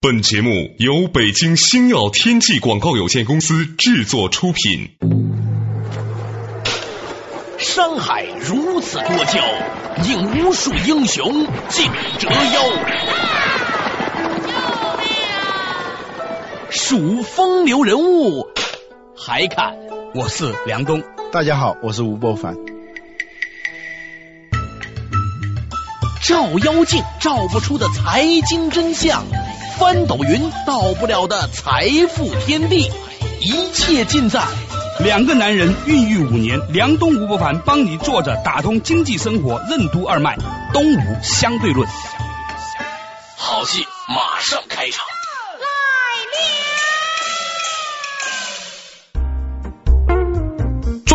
本节目由北京星耀天际广告有限公司制作出品。山海如此多娇，引无数英雄竞折腰。数风流人物，还看我是梁冬。大家好，我是吴伯凡。照妖镜照不出的财经真相。翻斗云到不了的财富天地，一切尽在两个男人孕育五年。梁东吴伯凡帮你坐着打通经济生活任督二脉，东吴相对论，好戏马上开场。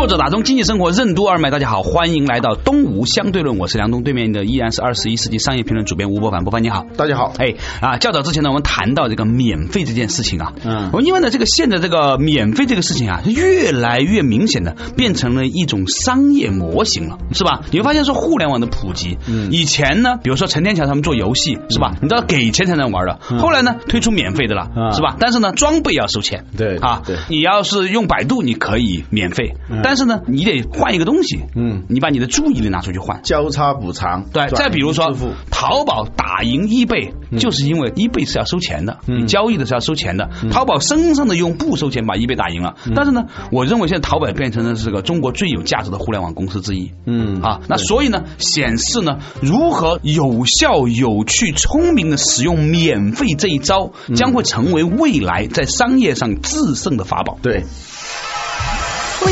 作者打通经济生活任督二脉，大家好，欢迎来到东吴相对论，我是梁东，对面的依然是二十一世纪商业评论主编吴伯凡，伯凡你好，大家好，哎啊，较早之前呢，我们谈到这个免费这件事情啊，嗯，我们因为呢，这个现在这个免费这个事情啊，越来越明显的变成了一种商业模型了，是吧？你会发现说互联网的普及，嗯，以前呢，比如说陈天桥他们做游戏，是吧？你都要给钱才能玩的，后来呢，推出免费的了，是吧？但是呢，装备要收钱，对啊，对，你要是用百度，你可以免费，但是呢，你得。换一个东西，嗯，你把你的注意力拿出去换，交叉补偿，对。再比如说，淘宝打赢易贝，就是因为易贝是要收钱的，你交易的是要收钱的。淘宝生生的用不收钱把易贝打赢了。但是呢，我认为现在淘宝变成了这个中国最有价值的互联网公司之一。嗯，啊，那所以呢，显示呢，如何有效、有趣、聪明的使用免费这一招，将会成为未来在商业上制胜的法宝。对。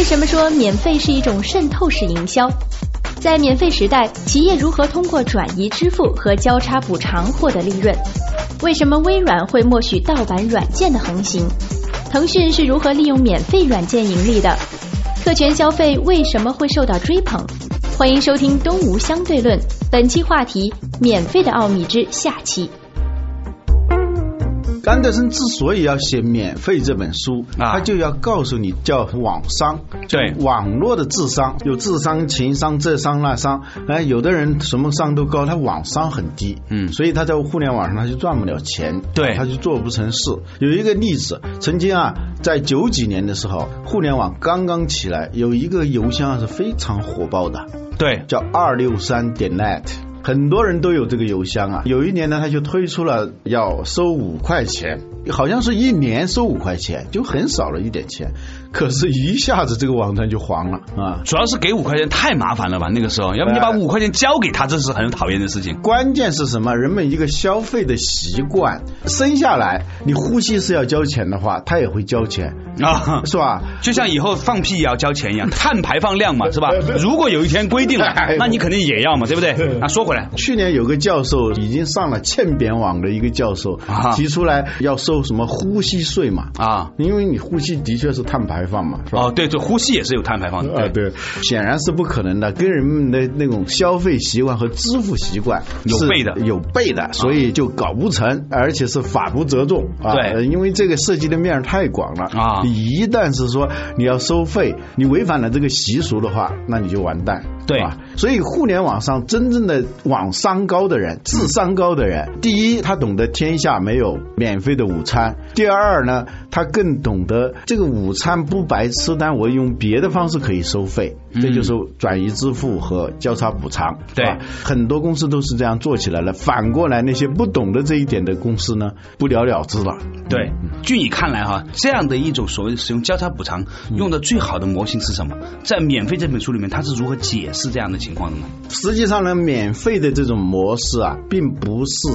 为什么说免费是一种渗透式营销？在免费时代，企业如何通过转移支付和交叉补偿获得利润？为什么微软会默许盗版软件的横行？腾讯是如何利用免费软件盈利的？特权消费为什么会受到追捧？欢迎收听《东吴相对论》，本期话题：免费的奥秘之下期。安德森之所以要写免费这本书，他就要告诉你叫网商，对网络的智商，有智商、情商、这商那商。哎，有的人什么商都高，他网商很低，嗯，所以他在互联网上他就赚不了钱，对，他就做不成事。有一个例子，曾经啊，在九几年的时候，互联网刚刚起来，有一个邮箱是非常火爆的，对，叫二六三点 net。很多人都有这个邮箱啊，有一年呢，他就推出了要收五块钱，好像是一年收五块钱，就很少了一点钱。可是，一下子这个网站就黄了啊！主要是给五块钱太麻烦了吧？那个时候，要不你把五块钱交给他，这是很讨厌的事情。关键是什么？人们一个消费的习惯，生下来你呼吸是要交钱的话，他也会交钱啊，是吧？就像以后放屁也要交钱一样，碳排放量嘛，是吧？如果有一天规定了，那你肯定也要嘛，对不对？那说回来，去年有个教授已经上了欠扁网的一个教授提出来要收什么呼吸税嘛啊，因为你呼吸的确是碳排。排放嘛，哦，对，这呼吸也是有碳排放的，对。对，显然是不可能的，跟人们的那种消费习惯和支付习惯有背的，有背的，所以就搞不成，而且是法不责众啊，对，因为这个涉及的面太广了啊，你一旦是说你要收费，你违反了这个习俗的话，那你就完蛋，对吧？所以互联网上真正的网商高的人，智商高的人，第一，他懂得天下没有免费的午餐；第二呢，他更懂得这个午餐。不白吃，但我用别的方式可以收费，这就是转移支付和交叉补偿，对吧？很多公司都是这样做起来了。反过来，那些不懂得这一点的公司呢，不了了之了。对，据你看来哈，这样的一种所谓使用交叉补偿用的最好的模型是什么？在免费这本书里面，它是如何解释这样的情况的呢？实际上呢，免费的这种模式啊，并不是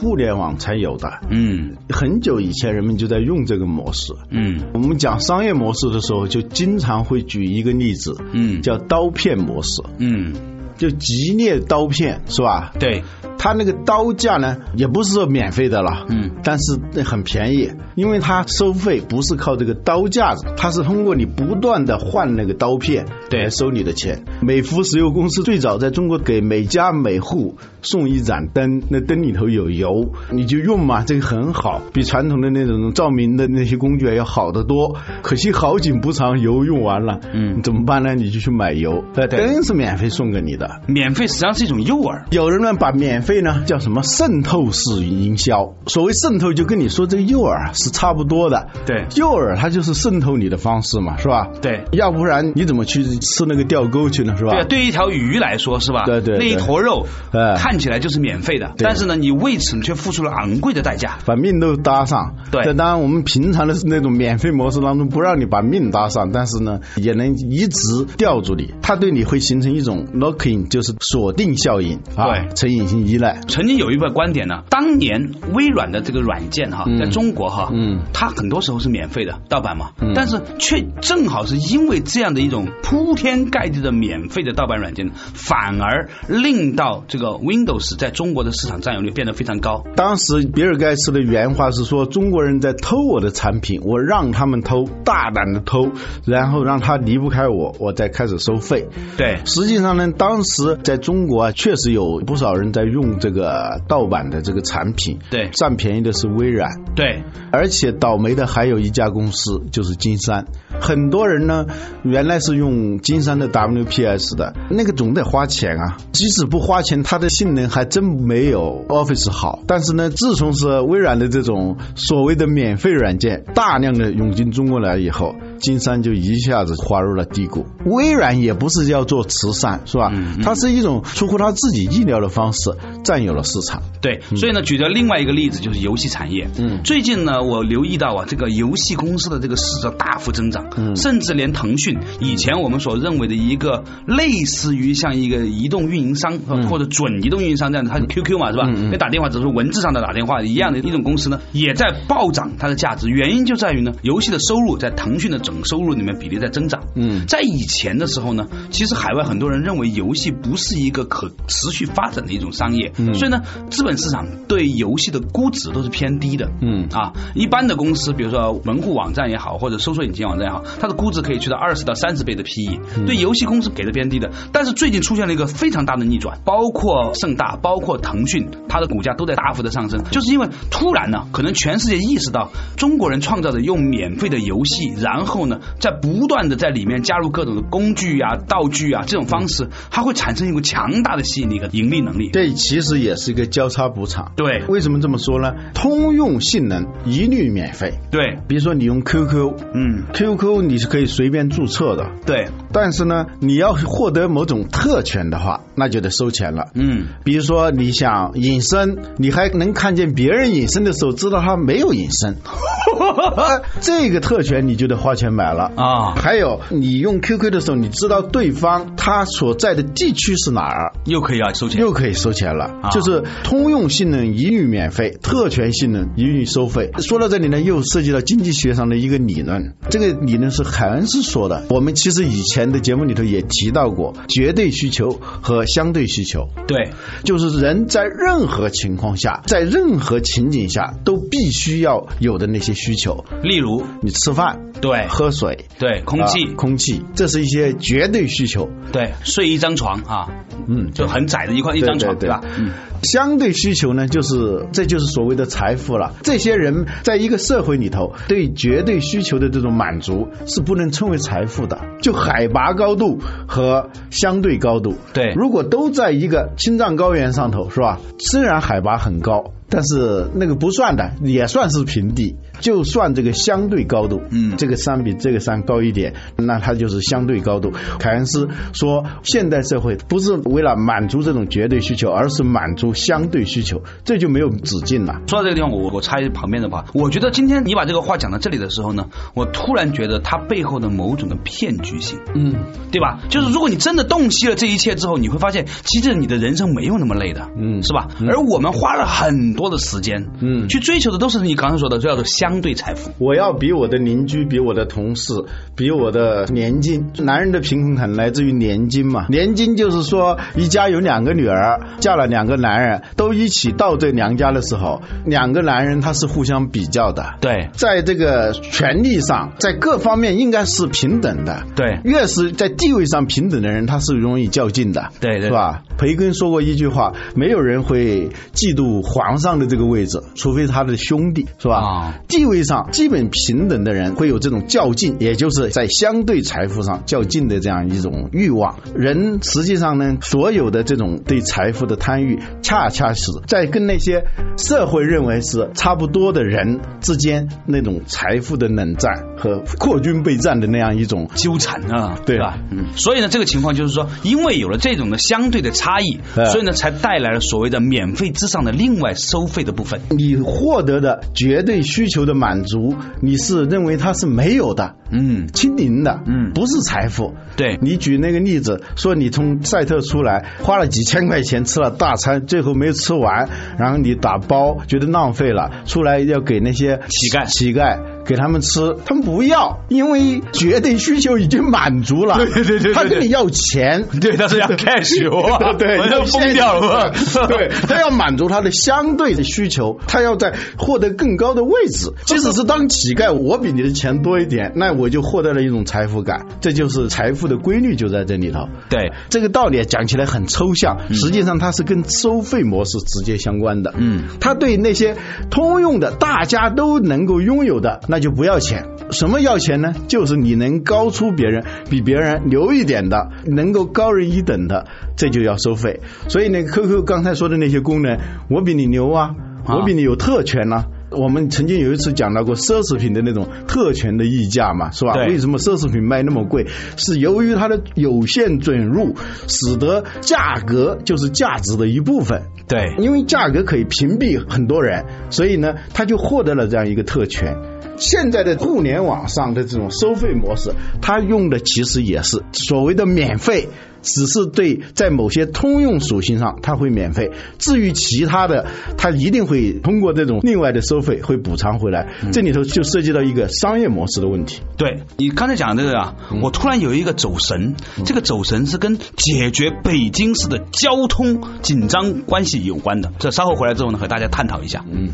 互联网才有的。嗯，很久以前人们就在用这个模式。嗯，我们讲商业。模式的时候，就经常会举一个例子，嗯，叫刀片模式，嗯，就极烈刀片是吧？对。他那个刀架呢，也不是说免费的了，嗯，但是很便宜，因为它收费不是靠这个刀架子，它是通过你不断的换那个刀片，对，收你的钱。美孚石油公司最早在中国给每家每户送一盏灯，那灯里头有油，你就用嘛，这个很好，比传统的那种照明的那些工具要好得多。可惜好景不长，油用完了，嗯，怎么办呢？你就去买油，灯是免费送给你的的。免费实际上是一种诱饵。有人呢把免费呢叫什么渗透式营销？所谓渗透，就跟你说这个诱饵是差不多的。对，诱饵它就是渗透你的方式嘛，是吧？对，要不然你怎么去吃那个钓钩去呢？是吧？对，对一条鱼来说是吧？对对，那一坨肉，呃，看起来就是免费的，但是呢，你为此却付出了昂贵的代价，把命都搭上。对，这当然我们平常的那种免费模式当中不让你把命搭上，但是呢，也能一直吊住你。它对你会形成一种 locking，就是锁定效应，对，成隐性依赖。曾经有一个观点呢，当年微软的这个软件哈，在中国哈，嗯，它很多时候是免费的盗版嘛，但是却正好是因为这样的一种铺天盖地的免费的盗版软件，反而令到这个 Windows 在中国的市场占有率变得非常高。当时比尔盖茨的原话是说：“中国人在偷我的产品，我让他们偷，大胆的偷，然后让他离不开我，我再开始收费。”对，实际上呢，当时在中国啊，确实有不少人在用这个盗版的这个产品，对，占便宜的是微软，对，而且倒霉的还有一家公司，就是金山。很多人呢，原来是用金山的 WPS 的，那个总得花钱啊。即使不花钱，它的性能还真没有 Office 好。但是呢，自从是微软的这种所谓的免费软件大量的涌进中国来以后，金山就一下子滑入了低谷。微软也不是要做慈善，是吧？它是一种出乎他自己意料的方式占有了市场。对，所以呢，举的另外一个例子就是游戏产业。嗯，最近呢，我留意到啊，这个游戏公司的这个市值大幅增长。嗯，甚至连腾讯以前我们所认为的一个类似于像一个移动运营商或者准移动运营商这样的，它是 QQ 嘛，是吧？那打电话只是文字上的打电话一样的一种公司呢，也在暴涨它的价值。原因就在于呢，游戏的收入在腾讯的整收入里面比例在增长。嗯，在以前的时候呢，其实海外很多人认为游戏不是一个可持续发展的一种商业，所以呢，资本市场对游戏的估值都是偏低的。嗯啊，一般的公司，比如说门户网站也好，或者搜索引擎网站也好。它的估值可以去到二十到三十倍的 PE，对游戏公司给的偏低的。但是最近出现了一个非常大的逆转，包括盛大，包括腾讯，它的股价都在大幅的上升，就是因为突然呢，可能全世界意识到中国人创造的用免费的游戏，然后呢，在不断的在里面加入各种的工具啊、道具啊这种方式，它会产生一个强大的吸引力和盈利能力。这其实也是一个交叉补偿。对，为什么这么说呢？通用性能一律免费。对，比如说你用 QQ，嗯，QQ。你是可以随便注册的，对。但是呢，你要获得某种特权的话，那就得收钱了。嗯，比如说你想隐身，你还能看见别人隐身的时候，知道他没有隐身，这个特权你就得花钱买了啊。还有，你用 QQ 的时候，你知道对方他所在的地区是哪儿，又可以要收钱，又可以收钱了。就是通用性能一律免费，特权性能一律收费。说到这里呢，又涉及到经济学上的一个理论，这个理论是凯恩斯说的。我们其实以前的节目里头也提到过绝对需求和相对需求。对，就是人在任何情况下，在任何情景下都必须要有的那些需求。例如，你吃饭，对，喝水，对，空气，空气，这是一些绝对需求。对，睡一张床啊，嗯，就很窄的一块一张床，对吧？嗯。相对需求呢，就是这就是所谓的财富了。这些人在一个社会里头，对绝对需求的这种满足是不能称为财富的。就海拔高度和相对高度，对，如果都在一个青藏高原上头，是吧？虽然海拔很高。但是那个不算的，也算是平地。就算这个相对高度，嗯，这个山比这个山高一点，那它就是相对高度。凯恩斯说，现代社会不是为了满足这种绝对需求，而是满足相对需求，这就没有止境了。说到这个地方，我我插一旁边的话，我觉得今天你把这个话讲到这里的时候呢，我突然觉得它背后的某种的骗局性，嗯，对吧？就是如果你真的洞悉了这一切之后，你会发现，其实你的人生没有那么累的，嗯，是吧？而我们花了很。多的时间，嗯，去追求的都是你刚才说的，叫做相对财富。我要比我的邻居，比我的同事，比我的年金。男人的贫困很来自于年金嘛？年金就是说，一家有两个女儿，嫁了两个男人，都一起到这娘家的时候，两个男人他是互相比较的。对，在这个权利上，在各方面应该是平等的。对，越是在地位上平等的人，他是容易较劲的。对，是吧？培根说过一句话：没有人会嫉妒皇上。的这个位置，除非他的兄弟是吧？地位上基本平等的人会有这种较劲，也就是在相对财富上较劲的这样一种欲望。人实际上呢，所有的这种对财富的贪欲，恰恰是在跟那些社会认为是差不多的人之间那种财富的冷战和扩军备战的那样一种纠缠啊，对吧？嗯，所以呢，这个情况就是说，因为有了这种的相对的差异，所以呢，才带来了所谓的免费之上的另外收费的部分。你获得的绝对需求的满足，你是认为它是没有的，嗯，清零的，嗯，不是财富。对你举那个例子，说你从赛特出来，花了几千块钱吃了大餐，最后没有吃完，然后你打包觉得浪费了，出来要给那些乞丐，乞丐。给他们吃，他们不要，因为绝对需求已经满足了。对对对，他跟你要钱，对，他是要 cash，对，要疯掉了。对，他要满足他的相对的需求，他要在获得更高的位置。即使是当乞丐，我比你的钱多一点，那我就获得了一种财富感。这就是财富的规律，就在这里头。对，这个道理讲起来很抽象，实际上它是跟收费模式直接相关的。嗯，他对那些通用的、大家都能够拥有的那。就不要钱，什么要钱呢？就是你能高出别人，比别人牛一点的，能够高人一等的，这就要收费。所以那个 QQ 刚才说的那些功能，我比你牛啊，我比你有特权呐。我们曾经有一次讲到过奢侈品的那种特权的溢价嘛，是吧？为什么奢侈品卖那么贵？是由于它的有限准入，使得价格就是价值的一部分。对，因为价格可以屏蔽很多人，所以呢，他就获得了这样一个特权。现在的互联网上的这种收费模式，它用的其实也是所谓的免费，只是对在某些通用属性上它会免费，至于其他的，它一定会通过这种另外的收费会补偿回来。这里头就涉及到一个商业模式的问题。对你刚才讲这个啊，我突然有一个走神，这个走神是跟解决北京市的交通紧张关系有关的。这稍后回来之后呢，和大家探讨一下。嗯。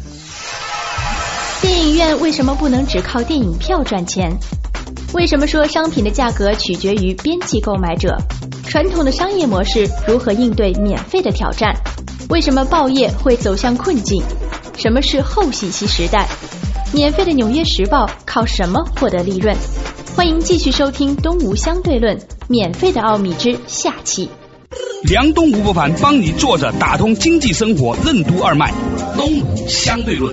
电影院为什么不能只靠电影票赚钱？为什么说商品的价格取决于边际购买者？传统的商业模式如何应对免费的挑战？为什么报业会走向困境？什么是后信息时代？免费的《纽约时报》靠什么获得利润？欢迎继续收听《东吴相对论》免费的奥秘之下期。梁东吴不凡帮你坐着打通经济生活任督二脉，《东吴相对论》。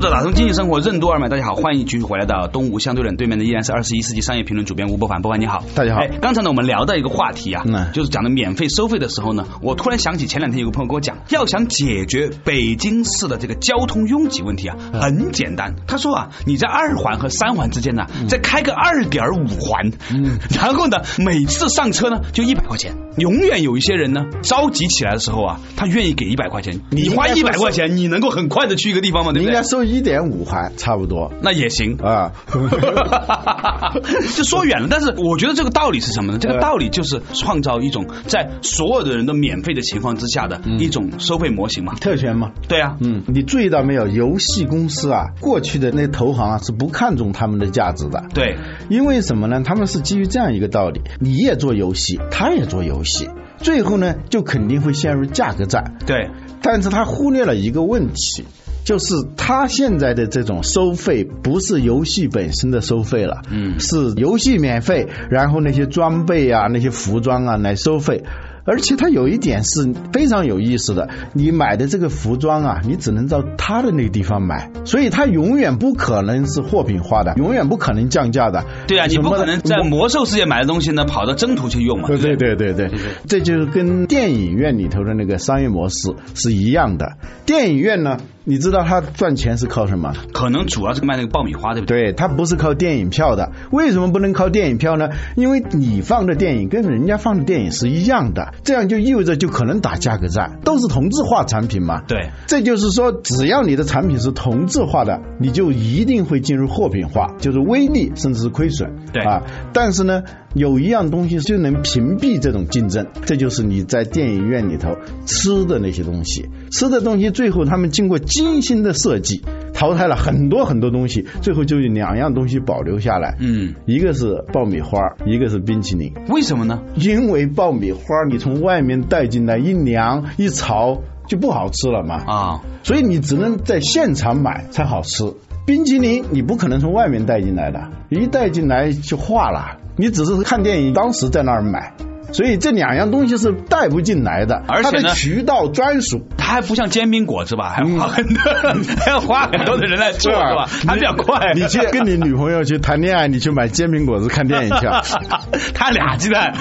这打通经济生活任督二脉，大家好，欢迎继续回来到东吴相对论对面的依然是二十一世纪商业评论主编吴伯凡，伯凡你好，大家好。哎，刚才呢我们聊到一个话题啊，就是讲的免费收费的时候呢，我突然想起前两天有个朋友跟我讲，要想解决北京市的这个交通拥挤问题啊，很简单。他说啊，你在二环和三环之间呢，再开个二点五环，嗯然后呢，每次上车呢就一百块钱，永远有一些人呢着急起来的时候啊，他愿意给一百块钱，你花一百块钱，你能够很快的去一个地方吗？对不对？收。一点五环差不多，那也行啊。就说远了，但是我觉得这个道理是什么呢？这个道理就是创造一种在所有的人都免费的情况之下的一种收费模型嘛，特权嘛。对啊，嗯，你注意到没有？游戏公司啊，过去的那投行啊是不看重他们的价值的。对，因为什么呢？他们是基于这样一个道理：你也做游戏，他也做游戏，最后呢就肯定会陷入价格战。对，但是他忽略了一个问题。就是他现在的这种收费，不是游戏本身的收费了，嗯，是游戏免费，然后那些装备啊、那些服装啊来收费。而且它有一点是非常有意思的，你买的这个服装啊，你只能到他的那个地方买，所以它永远不可能是货品化的，永远不可能降价的。对啊，你不可能在魔兽世界买的东西呢，跑到征途去用嘛。对对对对对，这就是跟电影院里头的那个商业模式是一样的。电影院呢？你知道他赚钱是靠什么？可能主要是卖那个爆米花，对不对？对他不是靠电影票的。为什么不能靠电影票呢？因为你放的电影跟人家放的电影是一样的，这样就意味着就可能打价格战，都是同质化产品嘛。对，这就是说，只要你的产品是同质化的，你就一定会进入货品化，就是微利甚至是亏损。对啊，但是呢。有一样东西就能屏蔽这种竞争，这就是你在电影院里头吃的那些东西。吃的东西最后他们经过精心的设计，淘汰了很多很多东西，最后就有两样东西保留下来。嗯，一个是爆米花，一个是冰淇淋。为什么呢？因为爆米花你从外面带进来一凉一潮。就不好吃了嘛啊，所以你只能在现场买才好吃。冰淇淋你不可能从外面带进来的，一带进来就化了。你只是看电影，当时在那儿买。所以这两样东西是带不进来的，而且呢，渠道专属，它还不像煎饼果子吧，还要花很多，还要花很多的人来做，是吧？它比较快。你去跟你女朋友去谈恋爱，你去买煎饼果子看电影去，他俩鸡蛋。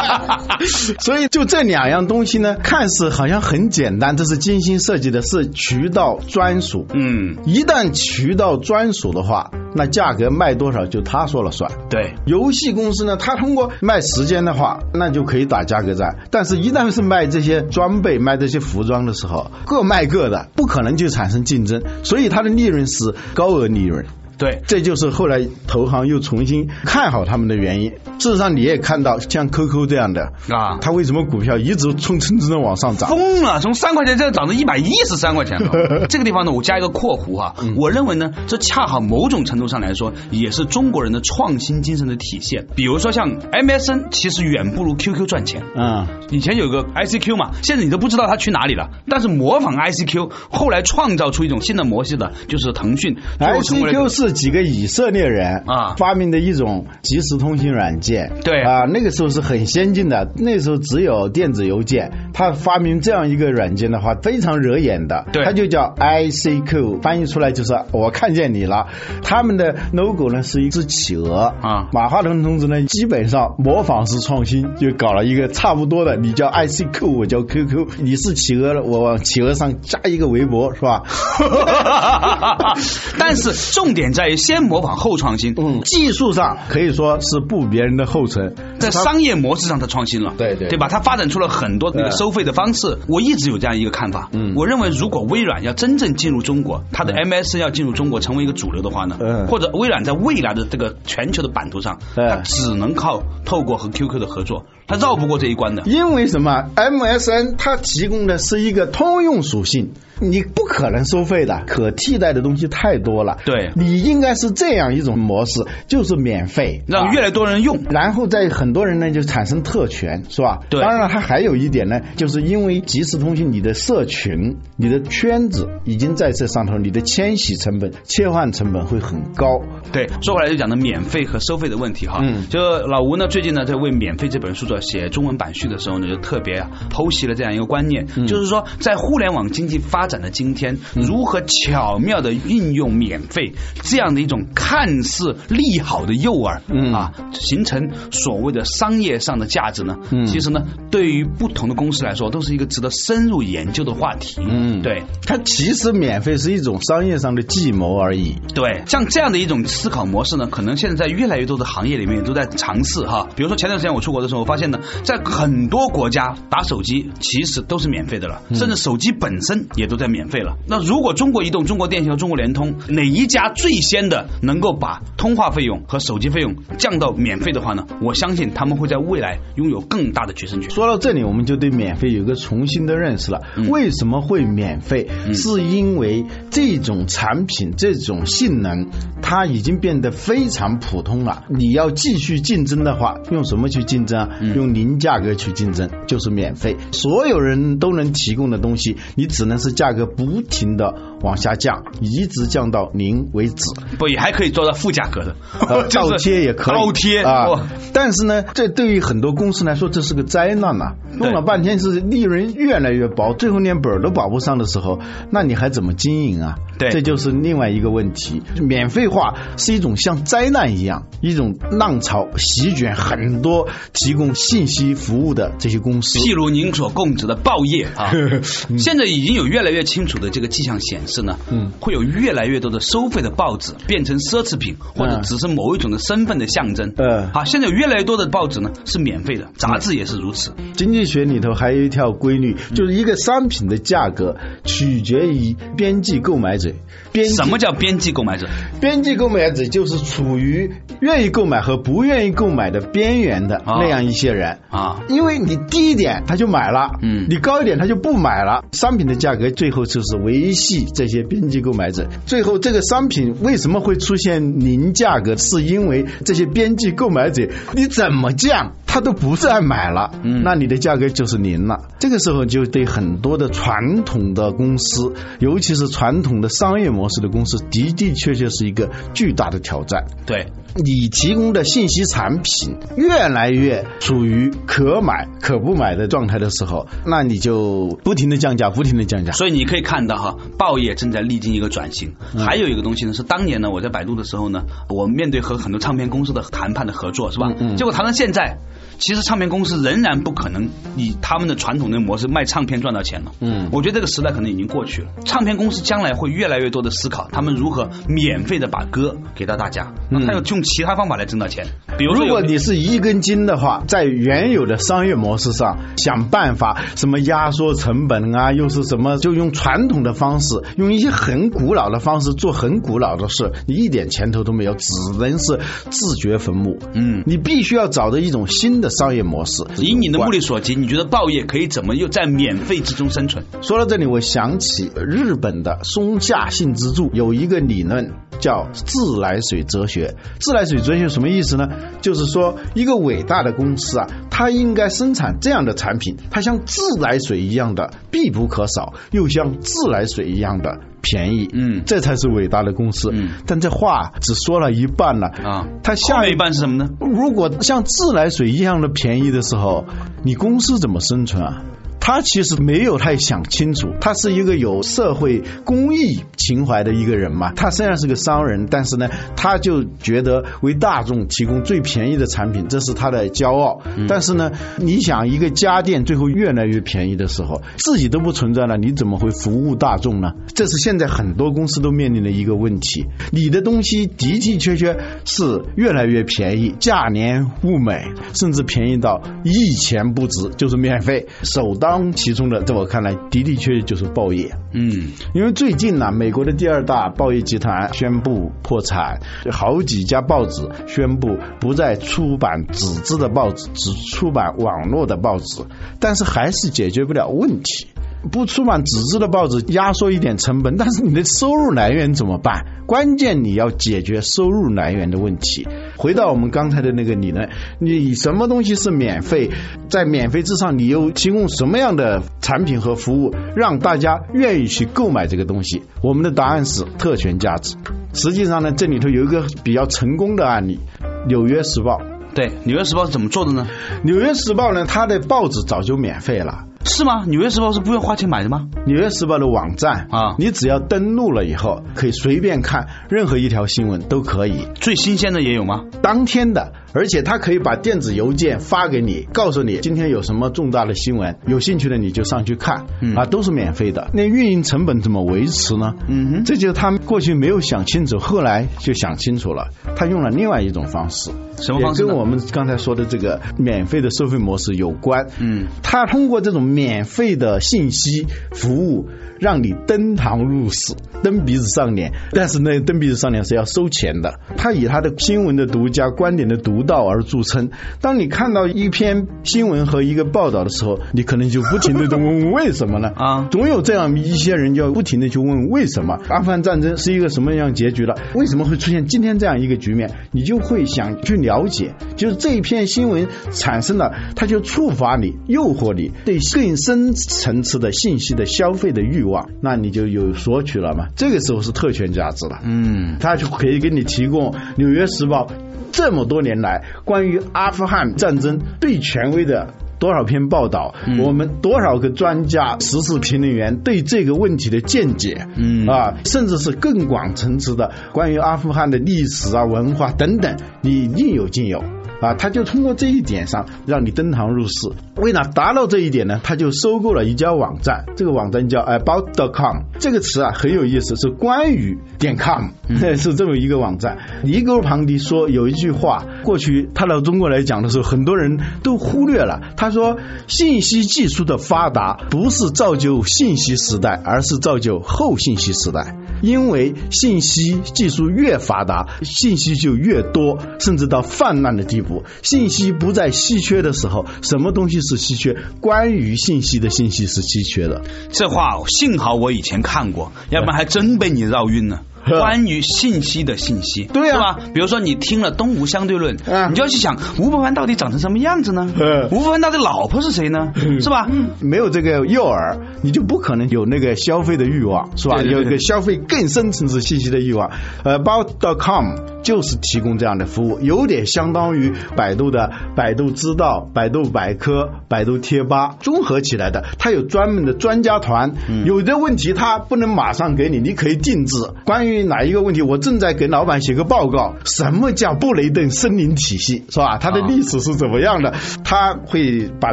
所以就这两样东西呢，看似好像很简单，这是精心设计的，是渠道专属。嗯，一旦渠道专属的话。那价格卖多少就他说了算。对，游戏公司呢，他通过卖时间的话，那就可以打价格战。但是，一旦是卖这些装备、卖这些服装的时候，各卖各的，不可能就产生竞争，所以它的利润是高额利润。对，这就是后来投行又重新看好他们的原因。事实上，你也看到像 QQ 这样的啊，它为什么股票一直蹭蹭蹭的往上涨？疯了，从三块钱现在涨到一百一十三块钱了。这个地方呢，我加一个括弧哈，我认为呢，这恰好某种程度上来说，也是中国人的创新精神的体现。比如说像 MSN，其实远不如 QQ 赚钱。嗯，以前有个 ICQ 嘛，现在你都不知道它去哪里了。但是模仿 ICQ，后来创造出一种新的模式的，就是腾讯。ICQ 是。几个以色列人啊发明的一种即时通信软件，对啊，那个时候是很先进的，那时候只有电子邮件。他发明这样一个软件的话，非常惹眼的，对，它就叫 ICQ，翻译出来就是我看见你了。他们的 logo 呢是一只企鹅啊。马化腾同志呢基本上模仿式创新，就搞了一个差不多的，你叫 ICQ，我叫 QQ，你是企鹅了，我往企鹅上加一个围脖，是吧？但是重点在。于先模仿后创新，嗯，技术上可以说是步别人的后尘，在商业模式上它创新了，对对，对吧？它发展出了很多那个收费的方式。我一直有这样一个看法，嗯，我认为如果微软要真正进入中国，它的 MS 要进入中国成为一个主流的话呢，嗯，或者微软在未来的这个全球的版图上，它只能靠透过和 QQ 的合作，它绕不过这一关的。因为什么？MSN 它提供的是一个通用属性。你不可能收费的，可替代的东西太多了。对，你应该是这样一种模式，就是免费，让越来越多人用，然后在很多人呢就产生特权，是吧？对。当然了，它还有一点呢，就是因为即时通信，你的社群、你的圈子已经在这上头，你的迁徙成本、切换成本会很高。对，说回来就讲的免费和收费的问题哈。嗯。就老吴呢，最近呢在为《免费》这本书做写中文版序的时候呢，就特别剖析了这样一个观念，就是说在互联网经济发展的今天，如何巧妙的运用免费这样的一种看似利好的诱饵啊，形成所谓的商业上的价值呢？其实呢，对于不同的公司来说，都是一个值得深入研究的话题。嗯，对，它其实免费是一种商业上的计谋而已。对，像这样的一种思考模式呢，可能现在在越来越多的行业里面都在尝试哈。比如说前段时间我出国的时候，我发现呢，在很多国家打手机其实都是免费的了，甚至手机本身也都。在免费了。那如果中国移动、中国电信和中国联通哪一家最先的能够把通话费用和手机费用降到免费的话呢？我相信他们会在未来拥有更大的决胜权。说到这里，我们就对免费有一个重新的认识了。为什么会免费？是因为这种产品、这种性能，它已经变得非常普通了。你要继续竞争的话，用什么去竞争啊？用零价格去竞争，就是免费。所有人都能提供的东西，你只能是价。格不停的往下降，一直降到零为止。不，也还可以做到负价格的，倒贴也可以。倒贴啊！但是呢，这对于很多公司来说，这是个灾难呐。弄了半天是利润越来越薄，最后连本都保不上的时候，那你还怎么经营啊？对，这就是另外一个问题。免费化是一种像灾难一样，一种浪潮席卷很多提供信息服务的这些公司。譬如您所供职的报业啊，现在已经有越来越。清楚的这个迹象显示呢，嗯，会有越来越多的收费的报纸变成奢侈品，或者只是某一种的身份的象征。嗯，好，现在有越来越多的报纸呢是免费的，杂志也是如此。经济学里头还有一条规律，就是一个商品的价格取决于边际购买者。边什么叫边际购买者？边际购买者就是处于愿意购买和不愿意购买的边缘的那样一些人啊。因为你低一点他就买了，嗯，你高一点他就不买了。商品的价格最后就是维系这些边际购买者。最后这个商品为什么会出现零价格？是因为这些边际购买者你怎么降？他都不再买了，那你的价格就是零了。这个时候就对很多的传统的公司，尤其是传统的商业模式的公司，的的确确是一个巨大的挑战。对。你提供的信息产品越来越属于可买可不买的状态的时候，那你就不停的降价，不停的降价。所以你可以看到哈，报业正在历经一个转型。还有一个东西呢，是当年呢，我在百度的时候呢，我面对和很多唱片公司的谈判的合作，是吧？嗯结果谈到现在。其实唱片公司仍然不可能以他们的传统的模式卖唱片赚到钱了。嗯，我觉得这个时代可能已经过去了。唱片公司将来会越来越多的思考，他们如何免费的把歌给到大家，那他要用其他方法来挣到钱。比如，如果你是一根筋的话，在原有的商业模式上想办法，什么压缩成本啊，又是什么，就用传统的方式，用一些很古老的方式做很古老的事，你一点前途都没有，只能是自掘坟墓。嗯，你必须要找到一种新的。商业模式，以你的目力所及，你觉得报业可以怎么又在免费之中生存？说到这里，我想起日本的松下幸之助有一个理论叫自来水哲学。自来水哲学什么意思呢？就是说一个伟大的公司啊，它应该生产这样的产品，它像自来水一样的必不可少，又像自来水一样的。便宜，嗯，这才是伟大的公司。嗯，但这话只说了一半了啊。它下一半是什么呢？如果像自来水一样的便宜的时候，你公司怎么生存啊？他其实没有太想清楚，他是一个有社会公益情怀的一个人嘛。他虽然是个商人，但是呢，他就觉得为大众提供最便宜的产品，这是他的骄傲。但是呢，你想一个家电最后越来越便宜的时候，自己都不存在了，你怎么会服务大众呢？这是现在很多公司都面临的一个问题。你的东西的的确确是越来越便宜，价廉物美，甚至便宜到一钱不值，就是免费，首当。其中的，在我看来，的的确确就是报业。嗯，因为最近呢，美国的第二大报业集团宣布破产，好几家报纸宣布不再出版纸质的报纸，只出版网络的报纸，但是还是解决不了问题。不出版纸质的报纸，压缩一点成本，但是你的收入来源怎么办？关键你要解决收入来源的问题。回到我们刚才的那个理论，你什么东西是免费？在免费之上，你又提供什么样的产品和服务，让大家愿意去购买这个东西？我们的答案是特权价值。实际上呢，这里头有一个比较成功的案例，《纽约时报》。对，《纽约时报》是怎么做的呢？《纽约时报》呢，它的报纸早就免费了。是吗？纽约时报是不用花钱买的吗？纽约时报的网站啊，你只要登录了以后，可以随便看任何一条新闻都可以。最新鲜的也有吗？当天的。而且他可以把电子邮件发给你，告诉你今天有什么重大的新闻，有兴趣的你就上去看，啊，都是免费的。那运营成本怎么维持呢？嗯哼，这就是他们过去没有想清楚，后来就想清楚了。他用了另外一种方式，什么方式？跟我们刚才说的这个免费的收费模式有关。嗯，他通过这种免费的信息服务。让你登堂入室、蹬鼻子上脸，但是呢，蹬鼻子上脸是要收钱的。他以他的新闻的独家、观点的独到而著称。当你看到一篇新闻和一个报道的时候，你可能就不停的在问为什么呢？啊，总有这样一些人就要不停的去问为什么？阿富汗战争是一个什么样结局了？为什么会出现今天这样一个局面？你就会想去了解，就是这一篇新闻产生了，它就触发你、诱惑你对更深层次的信息的消费的欲望。那你就有索取了嘛？这个时候是特权价值了。嗯，他就可以给你提供《纽约时报》这么多年来关于阿富汗战争最权威的多少篇报道，我们多少个专家、时事评论员对这个问题的见解，嗯啊，甚至是更广层次的关于阿富汗的历史啊、文化等等，你应有尽有。啊，他就通过这一点上让你登堂入室。为了达到这一点呢，他就收购了一家网站，这个网站叫 about.com。这个词啊很有意思，是关于点 com，是这么一个网站。尼格庞迪说有一句话，过去他到中国来讲的时候，很多人都忽略了。他说，信息技术的发达不是造就信息时代，而是造就后信息时代。因为信息技术越发达，信息就越多，甚至到泛滥的地步。信息不再稀缺的时候，什么东西是稀缺？关于信息的信息是稀缺的。这话幸好我以前看过，要不然还真被你绕晕了。关于信息的信息，对啊，吧？比如说你听了《东吴相对论》，你就要去想吴伯凡到底长成什么样子呢？吴伯凡他的老婆是谁呢？是吧？没有这个诱饵，你就不可能有那个消费的欲望，是吧？有一个消费更深层次信息的欲望。呃，about.com 就是提供这样的服务，有点相当于百度的百度知道、百度百科、百度贴吧综合起来的。它有专门的专家团，有的问题它不能马上给你，你可以定制。关于哪一个问题，我正在给老板写个报告。什么叫布雷顿森林体系，是吧？它的历史是怎么样的？他会把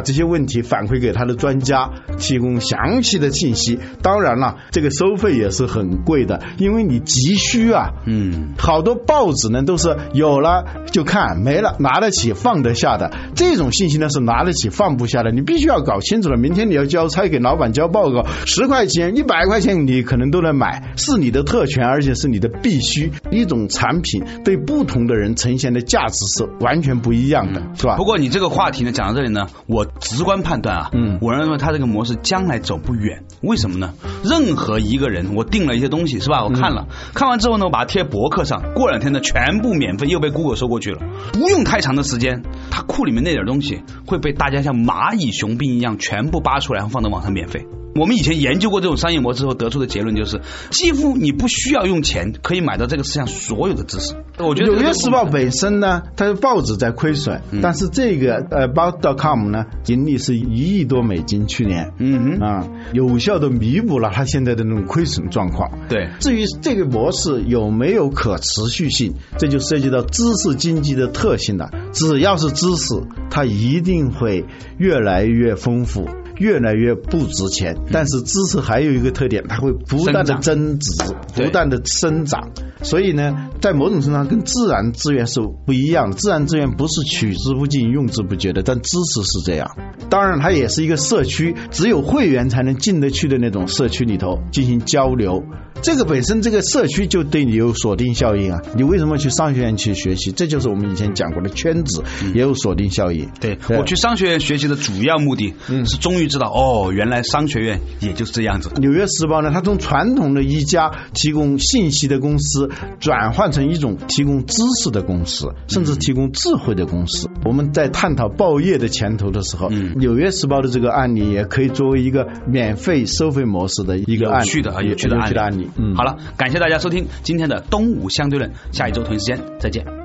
这些问题反馈给他的专家，提供详细的信息。当然了，这个收费也是很贵的，因为你急需啊。嗯，好多报纸呢都是有了就看，没了拿得起放得下的。这种信息呢是拿得起放不下的，你必须要搞清楚了。明天你要交差给老板交报告，十块钱、一百块钱你可能都能买，是你的特权，而且是你的必须。一种产品对不同的人呈现的价值是完全不一样的，是吧？不过你这个话题呢讲到这里呢，我直观判断啊，嗯，我认为他这个模式将来走不远。为什么呢？任何一个人，我订了一些东西，是吧？我看了，看完之后呢，我把它贴博客上，过两天呢，全部免费又被 Google 收过去了。不用太长的时间，他库里面那点东西会被大家像蚂蚁雄兵一样全部扒出来，放到网上免费。我们以前研究过这种商业模式后得出的结论就是，几乎你不需要用钱可以买到这个世界上所有的知识。我觉得《纽约时报》本身呢，它的报纸在亏损，但是这个呃 About.com 呢，盈利是一亿多美金，去年，嗯哼啊，有效的弥补了它现在的那种亏损状况。对，至于这个模式有没有可持续性，这就涉及到知识经济的特性了。只要是知识，它一定会越来越丰富。越来越不值钱，但是知识还有一个特点，它会不断的增值，不断的生长。所以呢，在某种程度上跟自然资源是不一样的。自然资源不是取之不尽、用之不竭的，但知识是这样。当然，它也是一个社区，只有会员才能进得去的那种社区里头进行交流。这个本身这个社区就对你有锁定效应啊！你为什么去商学院去学习？这就是我们以前讲过的圈子也有锁定效应。对我去商学院学习的主要目的，是终于知道哦，原来商学院也就是这样子。纽约时报呢，它从传统的一家提供信息的公司，转换成一种提供知识的公司，甚至提供智慧的公司。我们在探讨报业的前途的时候，纽约时报的这个案例也可以作为一个免费收费模式的一个有趣的啊有趣的案例。嗯，好了，感谢大家收听今天的东吴相对论，下一周同一时间再见。